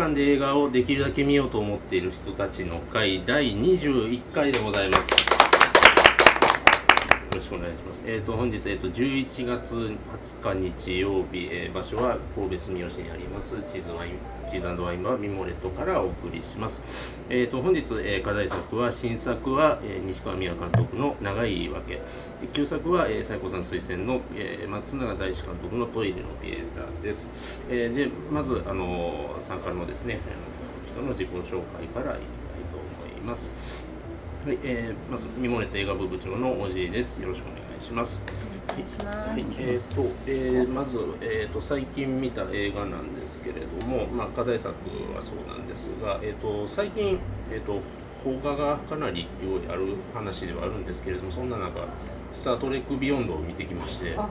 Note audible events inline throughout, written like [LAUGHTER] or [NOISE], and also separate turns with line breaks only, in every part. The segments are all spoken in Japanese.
館で映画をできるだけ見ようと思っている人たちの会第21回でございます。よろしくお願いします。えっ、と本日えっ、と11月20日日曜日、えー場所は神戸住吉にありますチーズワインチーズワインバーミモレットからお送りします。えっ、と本日、え課題作は新作は、え西川美和監督の長い言い訳、旧作は、えー、西郷さん推薦の、え松永大志監督のトイレのピエーターです。えでまずあの参加のですね人の自己紹介からいきたいと思います。はい、えー、まずミモレット映画部部長のおじいです。よろしくお願いします。はい、えーとえーまず、えー、と最近見た映画なんですけれども、まあ、課題作はそうなんですが、えー、と最近、えー、と邦画がかなり用意ある話ではあるんですけれどもそんな中「スター・トレック・ビヨンド」を見てきまして、は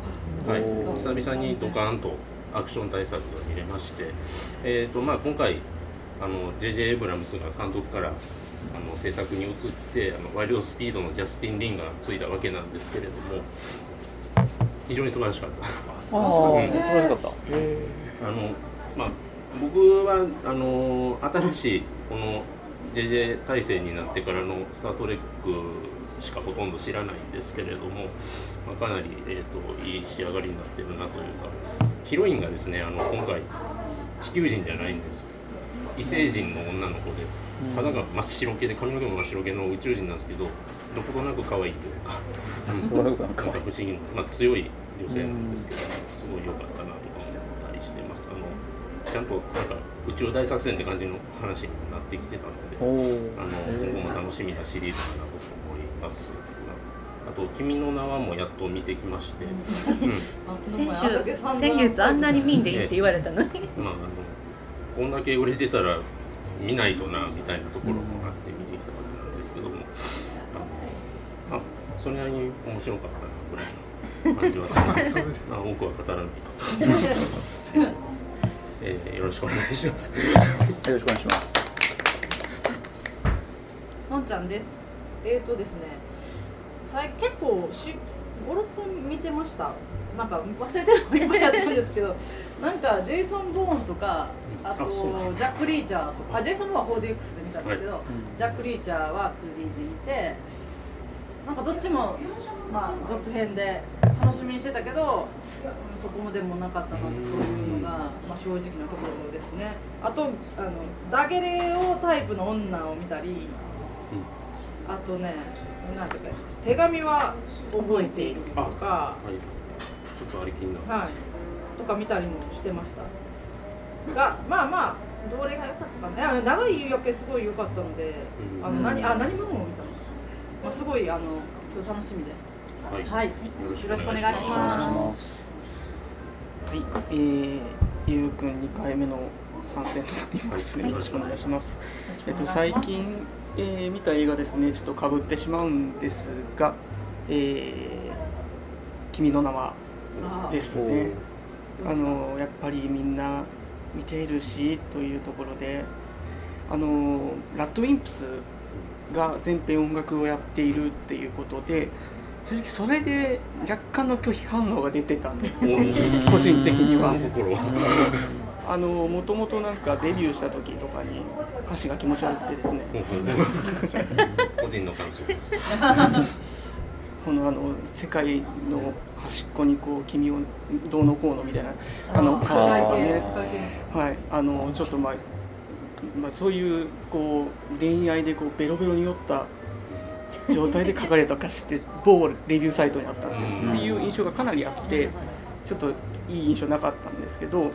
い、久々にドカーンとアクション大作が見れまして、えーとまあ、今回あの J.J. エイブラムスが監督からあの制作に移ってあのワイルドスピードのジャスティン・リンがついたわけなんですけれども非常に素晴らしかった。
ああ、
うん
素晴らしかった。
あのまあ、僕はあの新しいこの JJ 体制になってからの「スター・トレック」しかほとんど知らないんですけれども、まあ、かなり、えー、といい仕上がりになってるなというかヒロインがですねあの今回地球人じゃないんですよ異星人の女の子で肌が真っ白系で髪の毛も真っ白系の宇宙人なんですけどどことなく可愛いというか、なんか不思議な、まあ、強い女性なんですけど、すごい良かったなとか思ったりしてます。あのちゃんとなんか宇宙大作戦って感じの話になってきてたので、
お
あの今後も楽しみなシリーズかなと思います。あと「君の名は」もやっと見てきまして、うん、
先週先月あんなに見んでいいって言われたのに。
まああのこんだけ売れてたら見ないとなみたいなところもあって見てきたわけなんですけども、あのまあそれなりに面白かったなぐらいの感じはするんです。まあ多くは語らないと。えーよろしくお願いします。
よろしくお願いします。
のんちゃんです。えーとですね、さい結構し五六分見てました。なんか忘れてるのいっぱいやってるんですけど、なんかジェイソン・ボーンとか、あとジャック・リーチャーとか、あジェイソン・ボーンは 4DX で見たんですけど、
ん。
ジャック・リーチャーは 2D で見て、なんかどっちもまあ続編で楽しみにしてたけど、そこもでもなかったなというのがまあ正直なところですね。あとあのダゲレオタイプの女を見たり。あとね、なんていうか、手紙は覚えているとか、
はい。ちょっとありきんな。
はい、とか見たりもしてました。が、まあまあ、どれが良かったかね、長い夕焼けすごい良かったので、
うん
あの何あ何者も見たの。まあすごいあの今日楽しみです。
はい。
はい、よろしくお願いします。
はい、えー、ゆうくん2回目の参戦となります。
はい
よろしくお願いします。えっと、最近、えー見た映画ですね、ちょっとかぶってしまうんですが、えー、君の名はですね。あのやっぱりみんな見ているしというところで、あのラッドウィンプスが全編音楽をやっているっていうことで、正直それで若干の拒否反応が出てたんです
おー
個人的には。[LAUGHS] あのもともとなんかデビューした時とかに歌詞が気持ち悪くてですね [LAUGHS]
個人の感想です。[LAUGHS]
このあの世界の端っこにこう君をどうのこうのみたいなあの歌詞とかねはい。あのちょっとまあ、まあ、そういうこう恋愛でこうベロベロに酔った状態で書かれた歌詞って某レビューサイトにあったんですっていう印象がかなりあってちょっといい印象なかったんですけど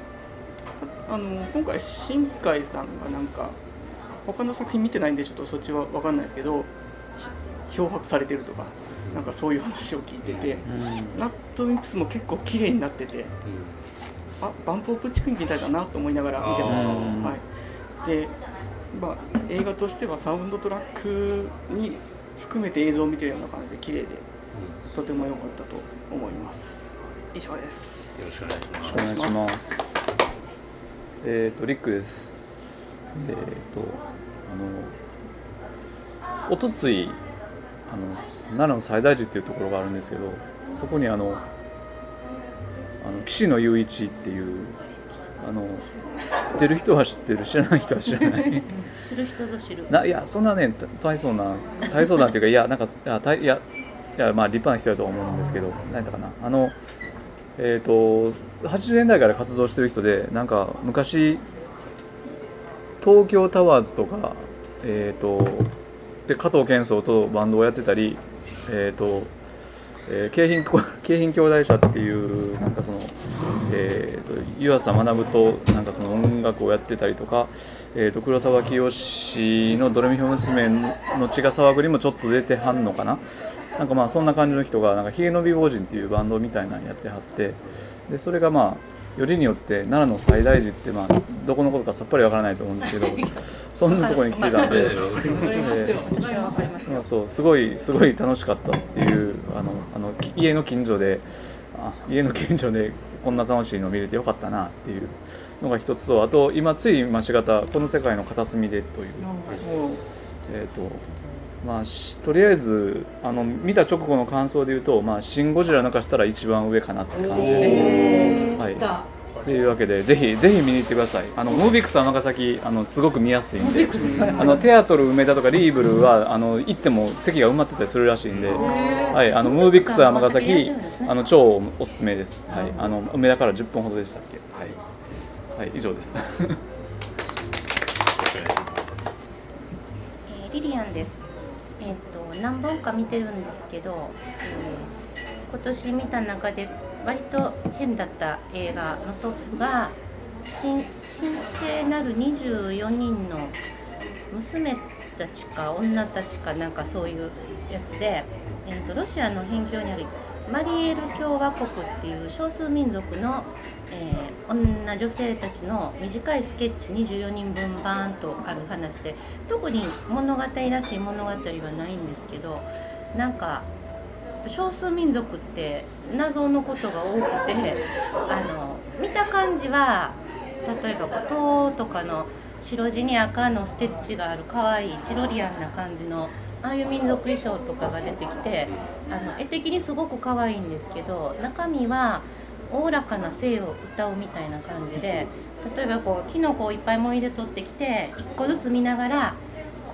あの今回新海さんがなんか他の作品見てないんでちょっとそっちは分かんないですけどひ漂白されてるとかなんかそういう話を聞いててラッドウィンプスも結構綺麗になっててあバンプ・オブ・チキンみたいだなと思いながら見てました、はい、で、まあ、映画としてはサウンドトラックに含めて映像を見てるような感じで綺麗でとても良かったと思います。以上です。
よろしくお願いします。
お願いします。えっ、とリックです。えっ、とあのおとついあの奈良の西大寺っていうところがあるんですけど、そこにあのあの岸野雄一っていうあの知ってる人は知ってる知らない人は知らない。
知る人ぞ知る。
ないやそんなね大層な大層なっていうかいやなんかいや大いやいやまあ立派な人だと思うんですけど何だかな。あのえっ、と80年代から活動してる人でなんか昔東京タワーズとかえっ、とで加藤健壮とバンドをやってたりえっ、とえー、京浜京浜兄弟社っていうなんかその、えーと、湯浅学となんかその音楽をやってたりとか、えーと、黒沢清の「ドレミフ娘」の血が騒ぐにもちょっと出てはんのかな。なんかまあそんな感じの人がなんかひげの美坊人っていうバンドみたいなのやってはってでそれがまあよりによって奈良の最大寺ってまあどこのことかさっぱりわからないと思うんですけどそんなところに来てたんで、そうそうすごいすごい楽しかったっていうあのあの家の近所であ家の近所でこんな楽しいの見れてよかったなっていうのが一つとあと今つい町方この世界の片隅でという、えっ、ー、とまあ、とりあえずあの見た直後の感想で言うと「まあ、シン・ゴジラ」抜かしたら一番上かなって感じですね。はい。というわけでぜひぜひ見に行ってください。あのムービックス尼崎あのすごく見やすいんで。あのテアトル梅田とかリーブルはあの行っても席が埋まってたりするらしいんで、はい、あのムービックス尼崎あの超おすすめです、はい、あの梅田から10分ほどでしたっけ？はい、はい、以上です。
えー、リリアンですえっ、と何本か見てるんですけど、えー、今年見た中で割と変だった映画のトップが神聖なる24人の娘たちか女たちかなんかそういうやつで、えーと、ロシアの辺境にあるマリエル共和国っていう少数民族の、えー、女女性たちの短いスケッチ24人分バーンとある話で特に物語らしい物語はないんですけどなんか少数民族って謎のことが多くてあの見た感じは例えばこうとかの白地に赤のステッチがある可愛いチロリアンな感じのああいう民族衣装とかが出てきてあの絵的にすごく可愛いんですけど中身はおおらかな性を歌うみたいな感じで例えばこうキノコをいっぱいもみで取ってきて1個ずつ見ながら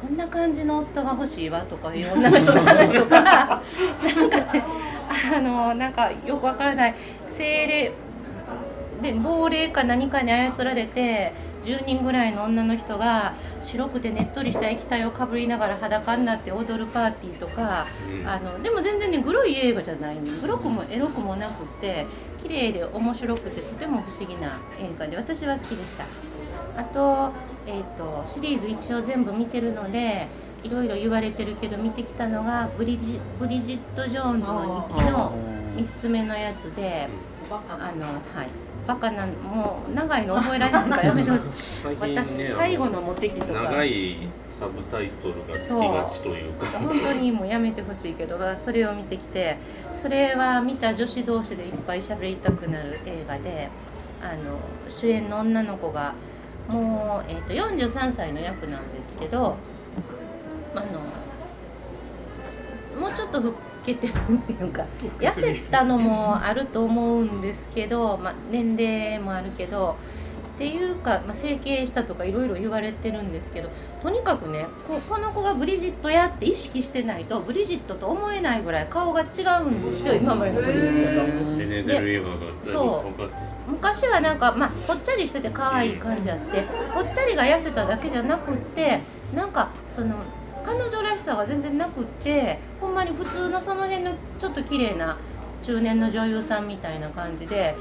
こんな感じの夫が欲しいわとかいう女の人の話とかなんかねあのなんかよくわからない精霊で亡霊か何かに操られて10人ぐらいの女の人が白くてねっとりした液体をかぶりながら裸になって踊るパーティーとか、うん、あのでも全然ねグロい映画じゃないグロくもエロくもなくって綺麗で面白くてとても不思議な映画で私は好きでした。あと,、えーと、シリーズ一応全部見てるのでいろいろ言われてるけど見てきたのがブリジブリジット・ジョーンズの日記の3つ目のやつであのはいバカなもう長いの覚えられないからやめてほしい。私、ね、最後のモテ期とか。
長いサブタイトルがつきがちというか。
本当にもうやめてほしいけどそれを見てきてそれは見た女子同士でいっぱい喋りたくなる映画であの主演の女の子がもう、えーと、43歳の役なんですけどあのもうちょっと老けてるっていうか痩せたのもあると思うんですけど、まあ、年齢もあるけどっていうか、まあ、整形したとかいろいろ言われてるんですけどとにかくねここの子がブリジットやって意識してないとブリジットと思えないぐらい顔が違うんですよ今までのブリジッ
ト
と。そう。昔はなんかまあぽっちゃりしてて可愛い感じあってぽっちゃりが痩せただけじゃなくってなんかその彼女らしさが全然なくってほんまに普通のその辺のちょっと綺麗な中年の女優さんみたいな感じで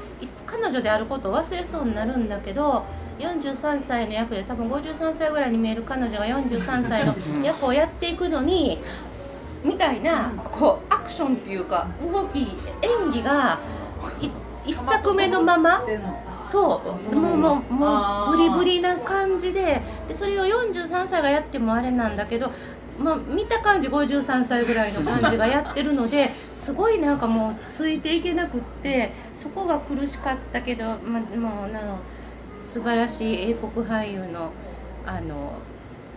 彼女であることを忘れそうになるんだけど43歳の役で多分53歳ぐらいに見える彼女が43歳の役をやっていくのにみたいなこうアクションっていうか動き演技が1作目のままそう。もうもうもうブリブリな感じででそれを43歳がやってもあれなんだけど、まあ、見た感じ53歳ぐらいの感じがやってるので [LAUGHS] すごいなんかもうついていけなくってそこが苦しかったけど、ま、もうな素晴らしい英国俳優のあの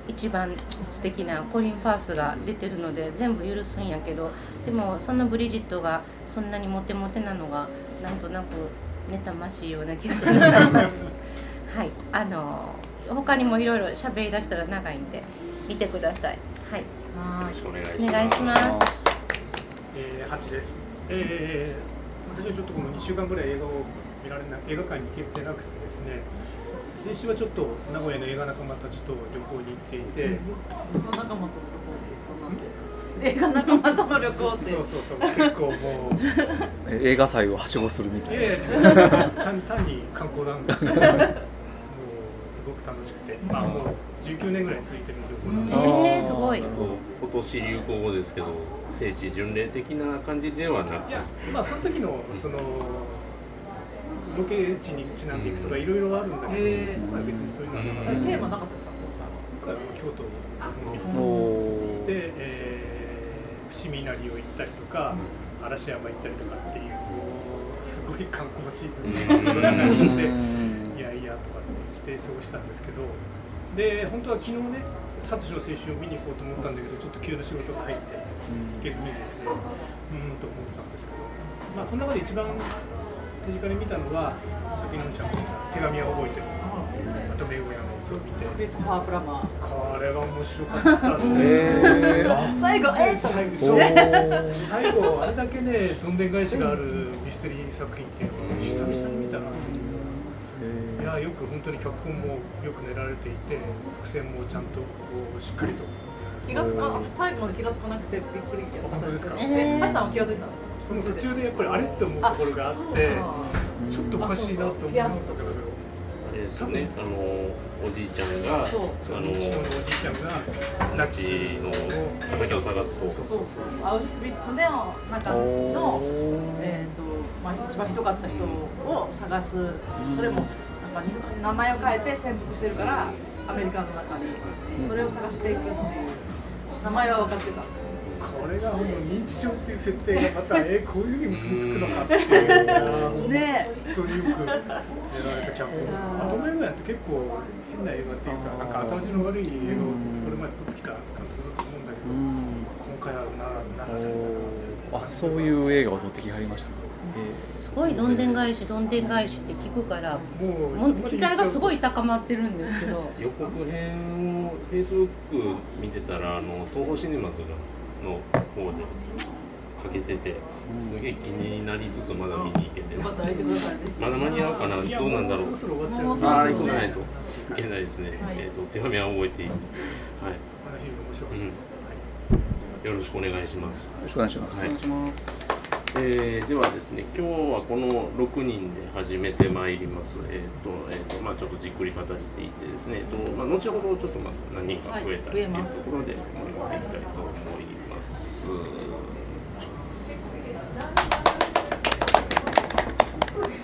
一番素敵なコリン・ファースが出てるので全部許すんやけどでもそのブリジットがそんなにモテモテなのがなんとなく妬ましいような気がしますはいあの他にもいろいろ喋り出したら長いんで見てくださいはい
よ
は
ろしくお願いし
お
ます
えー、ハチです。えー、私はちょっとこの2週間ぐらい映画を見られな映画館に行けてなくてですね。先週はちょっと名古屋の映画仲間たちと旅行に行っていて、
い。仲間との旅行ってどんなんですか？映画仲間との旅行って。
そうそうそう結構もう。
え [LAUGHS] 映画祭をはしごするみたいな。
単単に観光なんで。すけど、もうすごく楽しくて、まあもう19年ぐらい続いてる旅行なんで。
えー、すごい。
今年流行語ですけど聖地巡礼的な感じではなく。
いやまあその時のそのロケ地にちなんでいくとかいろいろあるんだけど、今回は別にそういうのはなかった。
えテーマなかったですか？
今回は京都に
おー
行って、えー、伏見稲荷を行ったりとか、嵐山行ったりとかっていうすごい観光シーズン
うん。
の中にいて
うん。
いやいやとかって言って過ごしたんですけどで本当は昨日ねサトシの青春を見に行こうと思ったんだけどちょっと急な仕事が入って行けずにですねうーんと思ってたんですけどまあその中で一番手近に見たのはさっきのんちゃんが手紙は覚えてるあと名古屋のやつを見て。
クリストファー・フラマー。
これは面白かったですね。
えー。
最後え
最後最後あれだけねどんでん返しがあるミステリー作品っていうのは久々に見たなといういやよく本当に脚本もよく練られていて伏線もちゃんとこうしっかりと。
気がつか最後まで気がつかなくてびっくりやったんですけど。
本
当ですか？
え、ハチさんは気がついたんですか？
途中で。やっぱりあれって思うところがあってちょっとおかしいなと思うんだけど
あれですよねあのおじいちゃんが
そう。
そう
あの
おじいちゃんがナチ
の形を探すと
そう。そうそう
アウシュビッツでの中の、えーとまあ、一番ひどかった人を探す、それもなんか名前を変えて潜伏してるからアメリカの中に。それを探していくっていう。名前は分かってたんですよ
これがもう認知症っていう設定がまたえこういうふうに結びつくのかっていう。
ね。
本当によくやられた脚本。あと前ぐらいって結構変な映画っていうか、なんか後味の悪い映画をずっとこれまで撮ってきた監督だと思うんだけど、今回はなならされた。なという。
あそういう映画を撮ってきはりました。か、
すごいどんでん返しどんでん返しって聞くから
もう
期待がすごい高まってるんですけど。
予告編をフェイスブック見てたらあの東宝シネマズの方でかけててすげえ気になりつつまだ見に行けて。
よかったら見てくださいぜひ
まだ間に合うかなどうなんだろう。
もそろそろ終わっちゃう
もうそろ。
ああ急がないといけないですね、
はい。
えっ、と手紙は覚えていいはい。
話面白かったです。
よろしくお願いします。
よろしくお願いします、
はい。えーではですね今日はこの6人で始めてまいります。えっ、と,、えーとまあ、ちょっとじっくり語っていってですね、えーとまあ、後ほどちょっとまあ何人か増えたりというところで盛り上げていきたいと思います。ます。